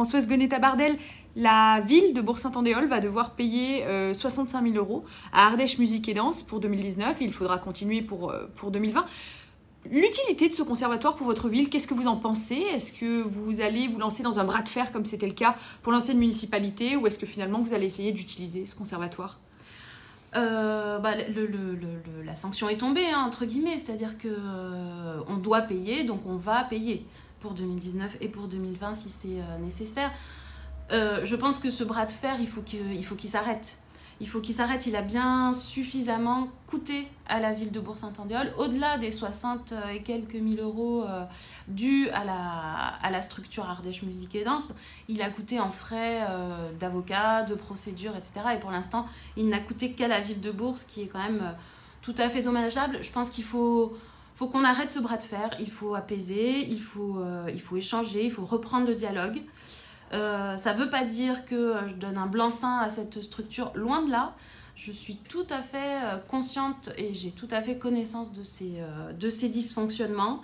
Françoise Gonetta-Bardel, la ville de Bourg-Saint-Andéol va devoir payer euh, 65 000 euros à Ardèche Musique et Danse pour 2019 et il faudra continuer pour, euh, pour 2020. L'utilité de ce conservatoire pour votre ville, qu'est-ce que vous en pensez? Est-ce que vous allez vous lancer dans un bras de fer comme c'était le cas pour l'ancienne municipalité ou est-ce que finalement vous allez essayer d'utiliser ce conservatoire? Euh, bah, la sanction est tombée, hein, entre guillemets, c'est-à-dire que euh, on doit payer, donc on va payer pour 2019 et pour 2020 si c'est euh, nécessaire. Euh, je pense que ce bras de fer, il faut qu'il s'arrête. Il faut qu'il s'arrête. Il a bien suffisamment coûté à la ville de Bourg-Saint-Andéol, au-delà des 60 et quelques mille euros euh, dus à la, à la structure Ardèche Musique et Danse. Il a coûté en frais euh, d'avocat, de procédure, etc. Et pour l'instant, il n'a coûté qu'à la ville de Bourg, ce qui est quand même euh, tout à fait dommageable. Je pense qu'il faut faut qu'on arrête ce bras de fer, il faut apaiser, il faut, euh, il faut échanger, il faut reprendre le dialogue. Euh, ça ne veut pas dire que je donne un blanc-seing à cette structure, loin de là. Je suis tout à fait euh, consciente et j'ai tout à fait connaissance de ces, euh, de ces dysfonctionnements.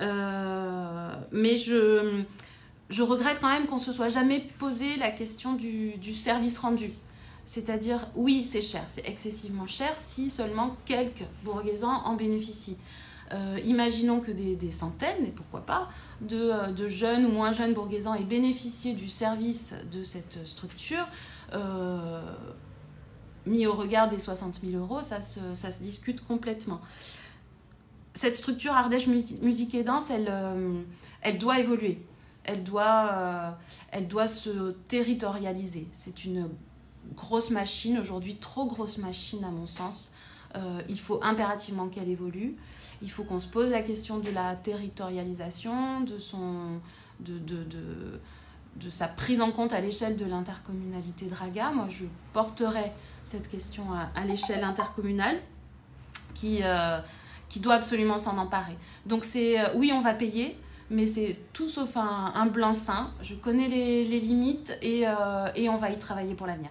Euh, mais je, je regrette quand même qu'on se soit jamais posé la question du, du service rendu. C'est-à-dire, oui, c'est cher, c'est excessivement cher si seulement quelques bourguesans en bénéficient. Euh, imaginons que des, des, centaines, et pourquoi pas, de, de, jeunes ou moins jeunes bourguesans aient bénéficié du service de cette structure. Euh, mis au regard des 60 000 euros, ça se, ça se discute complètement. Cette structure Ardèche Musique et Danse, elle, euh, elle doit évoluer. Elle doit, euh, elle doit se territorialiser. C'est une grosse machine, aujourd'hui trop grosse machine à mon sens. Euh, il faut impérativement qu'elle évolue. Il faut qu'on se pose la question de la territorialisation, de, son, de, de, de, de sa prise en compte à l'échelle de l'intercommunalité Draga. Moi, je porterai cette question à, l'échelle intercommunale qui, euh, qui doit absolument s'en emparer. Donc, c'est euh, oui, on va payer, mais c'est tout sauf un, un blanc-seing. Je connais les, les limites et, et on va y travailler pour l'avenir.